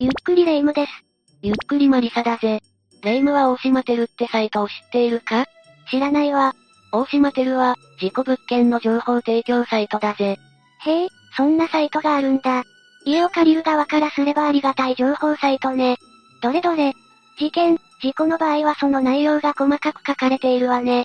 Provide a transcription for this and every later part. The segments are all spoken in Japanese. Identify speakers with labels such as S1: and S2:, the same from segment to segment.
S1: ゆっくりレ夢ムです。
S2: ゆっくりマリサだぜ。レ夢ムは大島テルってサイトを知っているか？
S1: 知らないわ。
S2: 大島テルは、事故物件の情報提供サイトだぜ。
S1: へえ、そんなサイトがあるんだ。家を借りる側からすればありがたい情報サイトね。どれどれ。事件、事故の場合はその内容が細かく書かれているわね。ん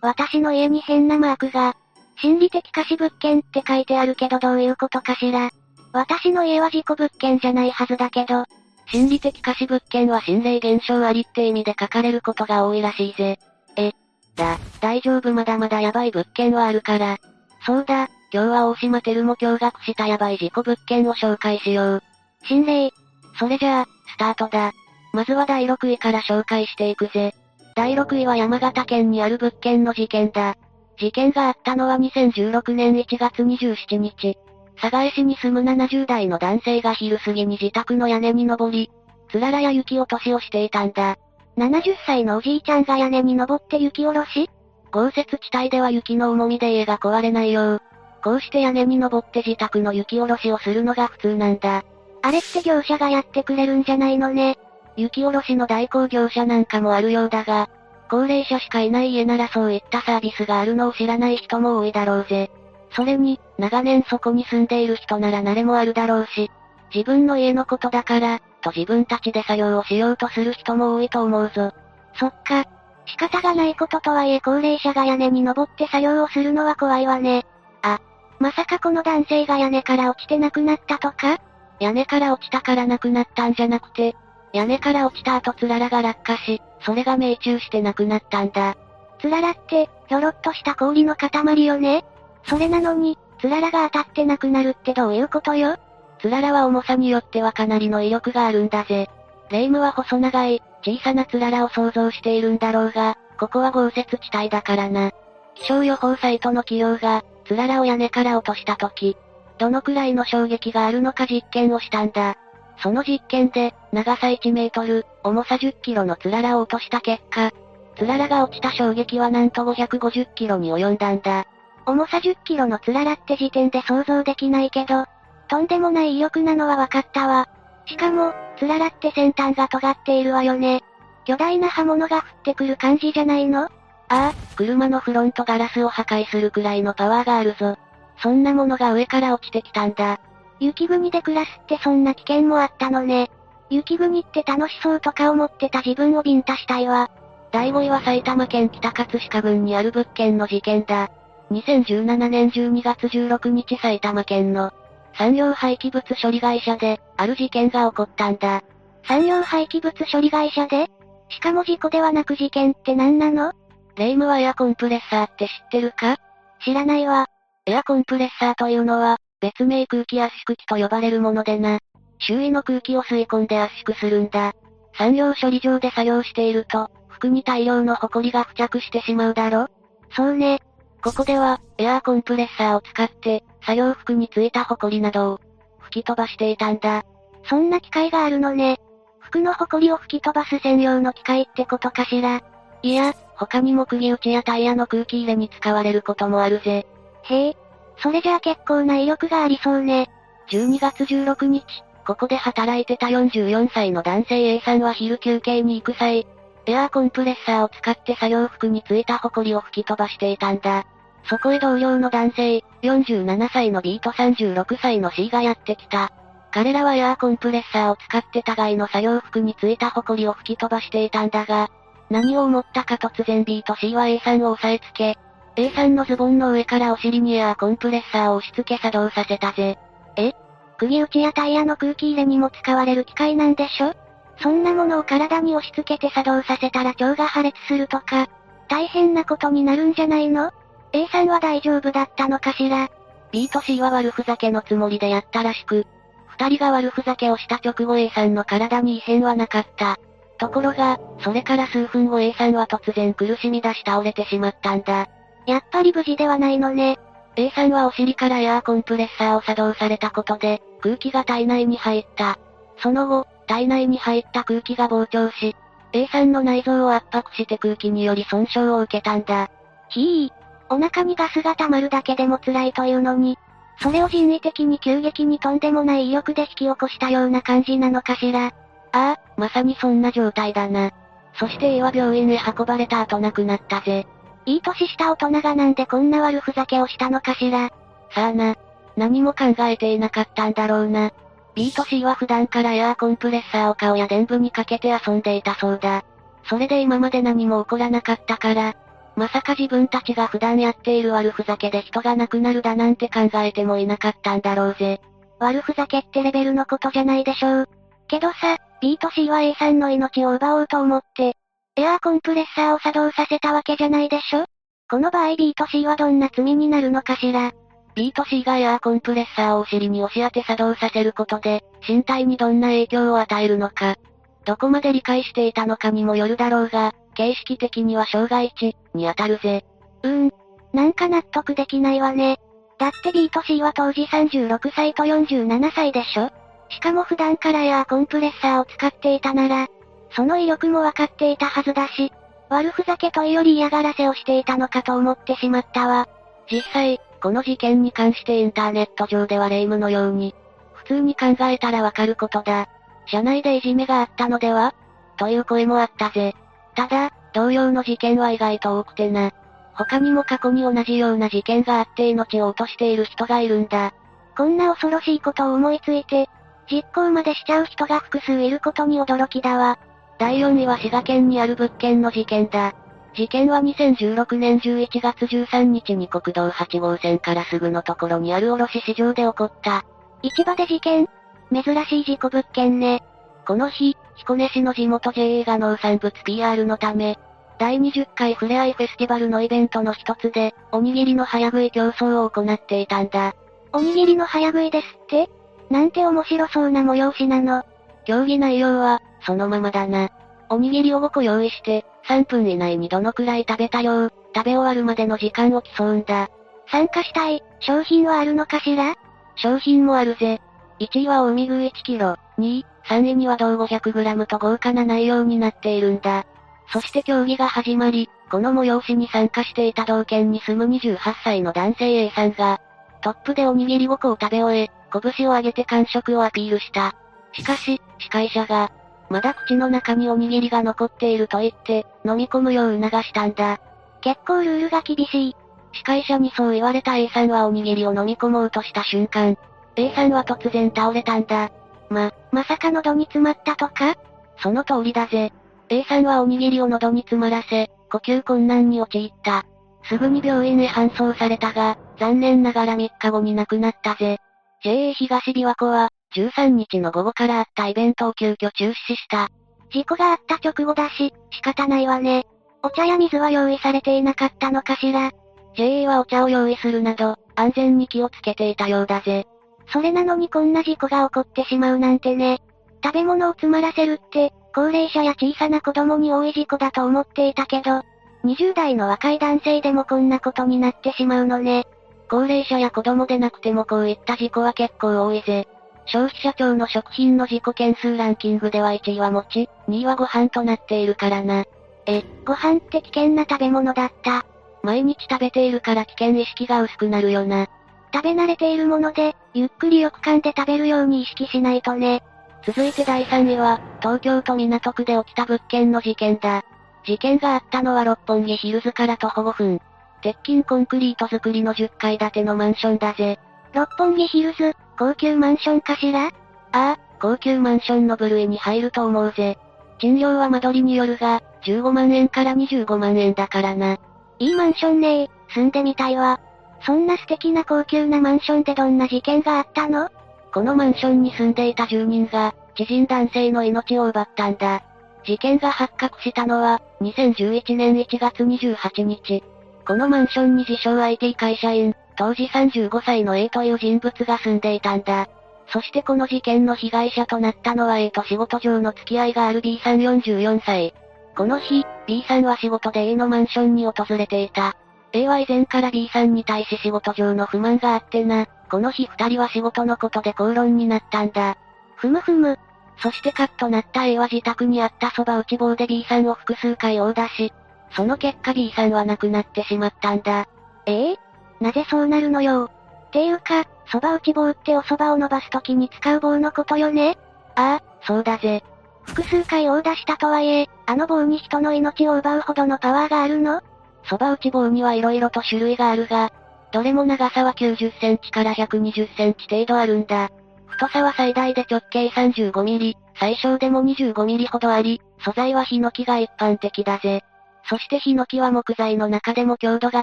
S1: 私の家に変なマークが、心理的貸し物件って書いてあるけどどういうことかしら。私の家は事故物件じゃないはずだけど、
S2: 心理的貸し物件は心霊現象ありって意味で書かれることが多いらしいぜ。え、だ、大丈夫まだまだヤバい物件はあるから。そうだ、今日は大島テルも驚愕したヤバい事故物件を紹介しよう。
S1: 心霊。
S2: それじゃあ、スタートだ。まずは第6位から紹介していくぜ。第6位は山形県にある物件の事件だ。事件があったのは2016年1月27日。佐賀江市に住む70代の男性が昼過ぎに自宅の屋根に登り、つららや雪落としをしていたんだ。
S1: 70歳のおじいちゃんが屋根に登って雪下ろし？
S2: 豪雪地帯では雪の重みで家が壊れないよう、こうして屋根に登って自宅の雪下ろしをするのが普通なんだ。
S1: あれって業者がやってくれるんじゃないのね。
S2: 雪下ろしの代行業者なんかもあるようだが、高齢者しかいない家ならそういったサービスがあるのを知らない人も多いだろうぜ。それに、長年そこに住んでいる人なら慣れもあるだろうし、自分の家のことだから、と自分たちで作業をしようとする人も多いと思うぞ。
S1: そっか。仕方がないこととはいえ高齢者が屋根に登って作業をするのは怖いわね。あ、まさかこの男性が屋根から落ちて亡くなったとか？
S2: 屋根から落ちたから亡くなったんじゃなくて、屋根から落ちた後つららが落下し、それが命中して亡くなったんだ。
S1: つららって、ひょろっとした氷の塊よねそれなのに、つららが当たって亡くなるってどういうことよ？
S2: つららは重さによってはかなりの威力があるんだぜ。レイムは細長い、小さなつららを想像しているんだろうが、ここは豪雪地帯だからな。気象予報サイトの企業が、つららを屋根から落とした時、どのくらいの衝撃があるのか実験をしたんだ。その実験で、長さ1メートル、重さ10キロのつららを落とした結果、つららが落ちた衝撃はなんと550キロに及んだんだ。
S1: 重さ10キロのつららって時点で想像できないけど、とんでもない威力なのは分かったわ。しかも、つららって先端が尖っているわよね。巨大な刃物が降ってくる感じじゃないの？
S2: ああ、車のフロントガラスを破壊するくらいのパワーがあるぞ。そんなものが上から落ちてきたんだ。
S1: 雪国で暮らすってそんな危険もあったのね。雪国って楽しそうとか思ってた自分をビンタしたいわ。
S2: 第5位は埼玉県北葛飾郡にある物件の事件だ。2017年12月16日埼玉県の産業廃棄物処理会社で、ある事件が起こったんだ。
S1: 産業廃棄物処理会社で？しかも事故ではなく事件って何なの？
S2: レイムはエアコンプレッサーって知ってるか？
S1: 知らないわ。
S2: エアコンプレッサーというのは、別名空気圧縮機と呼ばれるものでな。周囲の空気を吸い込んで圧縮するんだ。産業処理場で作業していると、服に大量の埃が付着してしまうだろ？
S1: そうね。
S2: ここでは、エアーコンプレッサーを使って、作業服についた埃などを、吹き飛ばしていたんだ。
S1: そんな機械があるのね。服の埃を吹き飛ばす専用の機械ってことかしら。
S2: いや、他にも釘打ちやタイヤの空気入れに使われることもあるぜ。
S1: へえ。それじゃあ結構な威力がありそうね。
S2: 12月16日、ここで働いてた44歳の男性 A さんは昼休憩に行く際、エアーコンプレッサーを使って作業服についた埃を吹き飛ばしていたんだ。そこへ同僚の男性、47歳の B と36歳の C がやってきた。彼らはエアーコンプレッサーを使って互いの作業服についた埃を吹き飛ばしていたんだが、何を思ったか突然 B と C は A さんを押さえつけ、A さんのズボンの上からお尻にエアーコンプレッサーを押し付け作動させたぜ。
S1: え？釘打ちやタイヤの空気入れにも使われる機械なんでしょ？そんなものを体に押し付けて作動させたら腸が破裂するとか、大変なことになるんじゃないの ?A さんは大丈夫だったのかしら
S2: ?B と C は悪ふざけのつもりでやったらしく、二人が悪ふざけをした直後 A さんの体に異変はなかった。ところが、それから数分後 A さんは突然苦しみ出し倒れてしまったんだ。
S1: やっぱり無事ではないのね。
S2: A さんはお尻からエアーコンプレッサーを作動されたことで、空気が体内に入った。その後、体内に入った空気が膨張し、A さんの内臓を圧迫して空気により損傷を受けたんだ。
S1: ひぃ、お腹にガスが溜まるだけでも辛いというのに、それを人為的に急激にとんでもない威力で引き起こしたような感じなのかしら。あ
S2: あ、まさにそんな状態だな。そして A は病院へ運ばれた後亡くなったぜ。
S1: いい年した大人がなんでこんな悪ふざけをしたのかしら。
S2: さあな。何も考えていなかったんだろうな。B と C は普段からエアーコンプレッサーを顔や電部にかけて遊んでいたそうだ。それで今まで何も起こらなかったから、まさか自分たちが普段やっている悪ふざけで人が亡くなるだなんて考えてもいなかったんだろうぜ。
S1: 悪ふざけってレベルのことじゃないでしょう。けどさ、B と C は A さんの命を奪おうと思って、エアーコンプレッサーを作動させたわけじゃないでしょ？この場合 B と C はどんな罪になるのかしら？
S2: B と C がエアーコンプレッサーをお尻に押し当て作動させることで、身体にどんな影響を与えるのか、どこまで理解していたのかにもよるだろうが、形式的には障害値、に当たるぜ。
S1: うーん。なんか納得できないわね。だって B と C は当時36歳と47歳でしょ？しかも普段からエアーコンプレッサーを使っていたなら、その威力もわかっていたはずだし、悪ふざけというより嫌がらせをしていたのかと思ってしまったわ。
S2: 実際、この事件に関してインターネット上では霊夢のように、普通に考えたらわかることだ。社内でいじめがあったのでは？という声もあったぜ。ただ、同様の事件は意外と多くてな。他にも過去に同じような事件があって命を落としている人がいるんだ。
S1: こんな恐ろしいことを思いついて、実行までしちゃう人が複数いることに驚きだわ。
S2: 第4位は滋賀県にある物件の事件だ。事件は2016年11月13日に国道8号線からすぐのところにある卸市場で起こった。
S1: 市場で事件珍しい事故物件ね。
S2: この日、彦根市の地元 JA が農産物 PR のため、第20回ふれあいフェスティバルのイベントの一つで、おにぎりの早食い競争を行っていたんだ。
S1: おにぎりの早食いですって？なんて面白そうな催しなの。
S2: 競技内容は、そのままだな。おにぎりを5個用意して、3分以内にどのくらい食べた量、食べ終わるまでの時間を競うんだ。
S1: 参加したい、商品はあるのかしら？
S2: 商品もあるぜ。1位は大見具1キロ、2位、3位には銅 500g と豪華な内容になっているんだ。そして競技が始まり、この催しに参加していた同県に住む28歳の男性 A さんが、トップでおにぎり5個を食べ終え、拳を上げて完食をアピールした。しかし、司会者が、まだ口の中におにぎりが残っていると言って、飲み込むよう促したんだ。
S1: 結構ルールが厳しい。
S2: 司会者にそう言われた A さんはおにぎりを飲み込もうとした瞬間、A さんは突然倒れたんだ。
S1: ま、まさか喉に詰まったとか？
S2: その通りだぜ。A さんはおにぎりを喉に詰まらせ、呼吸困難に陥った。すぐに病院へ搬送されたが、残念ながら3日後に亡くなったぜ。JA 東琵琶湖は、13日の午後からあったイベントを急遽中止した。
S1: 事故があった直後だし、仕方ないわね。お茶や水は用意されていなかったのかしら。
S2: JA はお茶を用意するなど、安全に気をつけていたようだぜ。
S1: それなのにこんな事故が起こってしまうなんてね。食べ物を詰まらせるって、高齢者や小さな子供に多い事故だと思っていたけど、20代の若い男性でもこんなことになってしまうのね。
S2: 高齢者や子供でなくてもこういった事故は結構多いぜ。消費者庁の食品の事故件数ランキングでは1位は餅、2位はご飯となっているからな。
S1: え、ご飯って危険な食べ物だった。
S2: 毎日食べているから危険意識が薄くなるよな。
S1: 食べ慣れているもので、ゆっくりよく噛んで食べるように意識しないとね。
S2: 続いて第3位は、東京都港区で起きた物件の事件だ。事件があったのは六本木ヒルズから徒歩5分。鉄筋コンクリート造りの10階建てのマンションだぜ。
S1: 六本木ヒルズ、高級マンションかしら？あ
S2: あ、高級マンションの部類に入ると思うぜ。賃料は間取りによるが、15万円から25万円だからな。
S1: いいマンションね住んでみたいわ。そんな素敵な高級なマンションでどんな事件があったの？
S2: このマンションに住んでいた住人が、知人男性の命を奪ったんだ。事件が発覚したのは、2011年1月28日。このマンションに自称 IT 会社員、当時35歳の A という人物が住んでいたんだ。そしてこの事件の被害者となったのは A と仕事上の付き合いがある B さん44歳。この日、B さんは仕事で A のマンションに訪れていた。A は以前から B さんに対し仕事上の不満があってな、この日二人は仕事のことで口論になったんだ。
S1: ふむふむ。
S2: そしてカッとなった A は自宅にあったそば打ち棒で B さんを複数回殴打し、その結果 B さんは亡くなってしまったんだ。
S1: ええなぜそうなるのよ。っていうか、蕎麦打ち棒ってお蕎麦を伸ばす時に使う棒のことよね
S2: ああ、そうだぜ。
S1: 複数回殴打したとはいえ、あの棒に人の命を奪うほどのパワーがあるの？
S2: 蕎麦打ち棒には色々と種類があるが、どれも長さは90センチから120センチ程度あるんだ。太さは最大で直径35ミリ、最小でも25ミリほどあり、素材はヒノキが一般的だぜ。そしてヒノキは木材の中でも強度が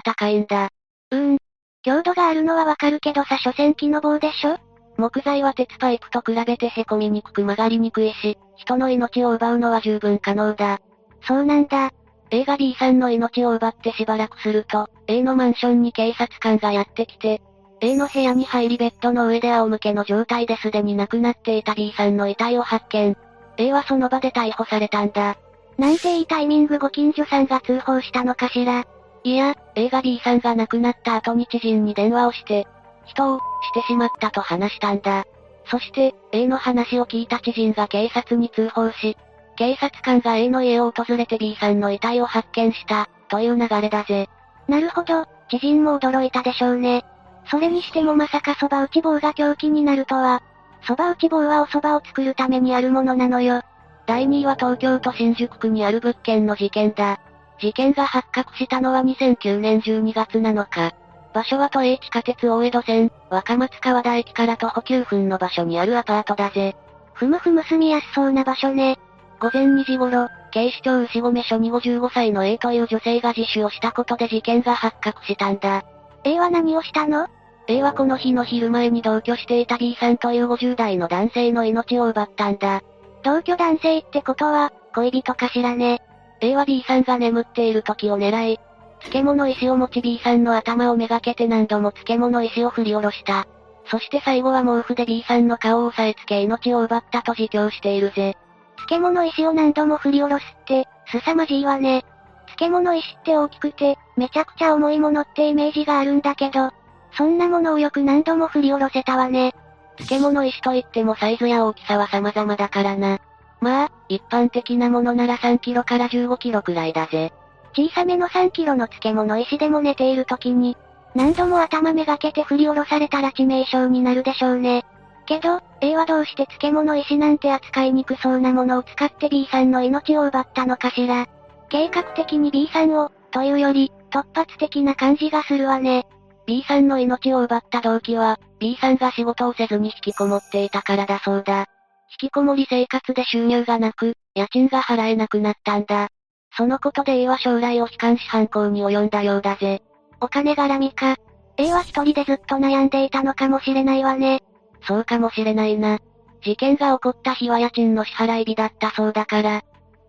S2: 高いんだ。
S1: うーん。強度があるのはわかるけどさ、所詮木の棒でしょ？
S2: 木材は鉄パイプと比べて凹みにくく曲がりにくいし、人の命を奪うのは十分可能だ。
S1: そうなんだ。
S2: A が B さんの命を奪ってしばらくすると、A のマンションに警察官がやってきて、A の部屋に入りベッドの上で仰向けの状態ですでに亡くなっていた B さんの遺体を発見。A はその場で逮捕されたんだ。
S1: なんていいタイミングご近所さんが通報したのかしら？
S2: いや、A が B さんが亡くなった後に知人に電話をして、人を、してしまったと話したんだ。そして、A の話を聞いた知人が警察に通報し、警察官が A の家を訪れて B さんの遺体を発見した、という流れだぜ。
S1: なるほど、知人も驚いたでしょうね。それにしてもまさか蕎麦打ち棒が凶器になるとは。蕎麦打ち棒はお蕎麦を作るためにあるものなのよ。
S2: 第2位は東京都新宿区にある物件の事件だ。事件が発覚したのは2009年12月7日。場所は都営地下鉄大江戸線、若松川田駅から徒歩9分の場所にあるアパートだぜ。
S1: ふむふむ住みやすそうな場所ね。
S2: 午前2時頃、警視庁牛込署に55歳の A という女性が自首をしたことで事件が発覚したんだ。
S1: A は何をしたの
S2: ?A はこの日の昼前に同居していた B さんという50代の男性の命を奪ったんだ。
S1: 同居男性ってことは、恋人かしらね。
S2: A は B さんが眠っている時を狙い、漬物石を持ち B さんの頭をめがけて何度も漬物石を振り下ろした。そして最後は毛布で B さんの顔を押さえつけ命を奪ったと自供しているぜ。
S1: 漬物石を何度も振り下ろすって、凄まじいわね。漬物石って大きくて、めちゃくちゃ重いものってイメージがあるんだけど、そんなものをよく何度も振り下ろせたわね。
S2: 漬物石といってもサイズや大きさは様々だからな。まあ、一般的なものなら3キロから15キロくらいだぜ。
S1: 小さめの3キロの漬物石でも寝ている時に、何度も頭めがけて振り下ろされたら致命傷になるでしょうね。けど、A はどうして漬物石なんて扱いにくそうなものを使って B さんの命を奪ったのかしら。計画的に B さんを、というより、突発的な感じがするわね。
S2: B さんの命を奪った動機は、B さんが仕事をせずに引きこもっていたからだそうだ。引きこもり生活で収入がなく、家賃が払えなくなったんだ。そのことで A は将来を悲観し犯行に及んだようだぜ。
S1: お金絡みか。A は一人でずっと悩んでいたのかもしれないわね。
S2: そうかもしれないな。事件が起こった日は家賃の支払い日だったそうだから、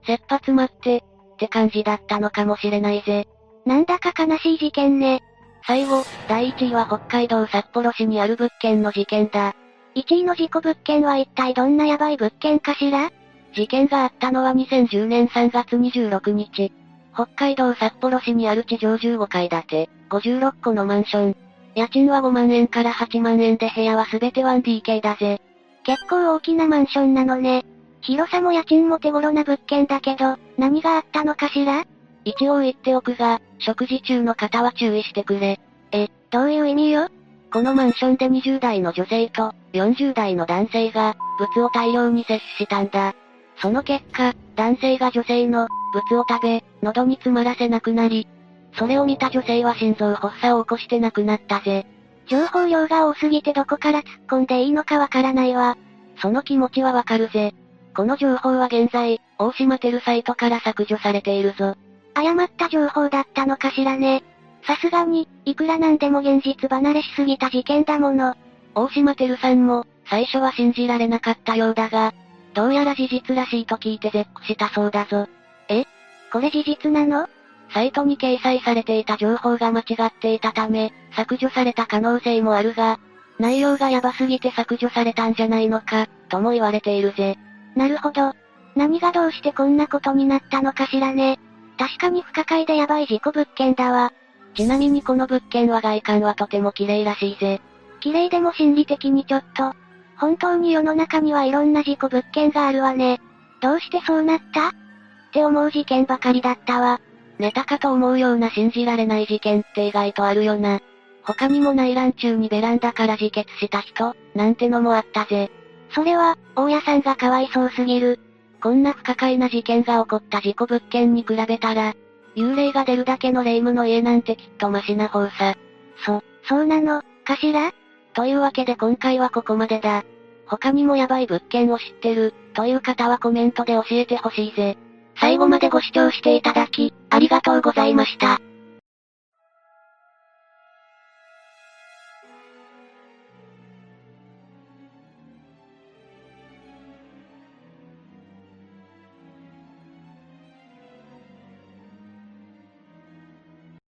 S2: 切羽詰まって、って感じだったのかもしれないぜ。
S1: なんだか悲しい事件ね。
S2: 最後、第1位は北海道札幌市にある物件の事件だ。
S1: 1位の事故物件は一体どんなヤバい物件かしら？
S2: 事件があったのは2010年3月26日。北海道札幌市にある地上15階建て、56個のマンション。家賃は5万円から8万円で部屋はすべて 1DK だぜ。
S1: 結構大きなマンションなのね。広さも家賃も手頃な物件だけど、何があったのかしら？
S2: 一応言っておくが、食事中の方は注意してくれ。
S1: え、どういう意味よ？
S2: このマンションで20代の女性と40代の男性が物を大量に摂取したんだ。その結果、男性が女性の物を食べ、喉に詰まらせなくなり、それを見た女性は心臓発作を起こして亡くなったぜ。
S1: 情報量が多すぎてどこから突っ込んでいいのかわからないわ。
S2: その気持ちはわかるぜ。この情報は現在、大島テルサイトから削除されているぞ。
S1: 誤った情報だったのかしらね。さすがに、いくらなんでも現実離れしすぎた事件だもの。
S2: 大島テルさんも、最初は信じられなかったようだが、どうやら事実らしいと聞いて絶句したそうだぞ。
S1: え？これ事実なの？
S2: サイトに掲載されていた情報が間違っていたため、削除された可能性もあるが、内容がヤバすぎて削除されたんじゃないのか、とも言われているぜ。
S1: なるほど。何がどうしてこんなことになったのかしらね。確かに不可解でヤバい事故物件だわ。
S2: ちなみにこの物件は外観はとても綺麗らしいぜ。
S1: 綺麗でも心理的にちょっと。本当に世の中にはいろんな事故物件があるわね。どうしてそうなった？って思う事件ばかりだったわ。
S2: ネタかと思うような信じられない事件って意外とあるよな。他にも内覧中にベランダから自決した人、なんてのもあったぜ。
S1: それは、大家さんがかわいそうすぎる。
S2: こんな不可解な事件が起こった事故物件に比べたら、幽霊が出るだけの霊夢の家なんてきっとマシな方さ。
S1: そ、そうなの、かしら？
S2: というわけで今回はここまでだ。他にもヤバい物件を知ってる、という方はコメントで教えてほしいぜ。
S1: 最後までご視聴していただき、ありがとうございました。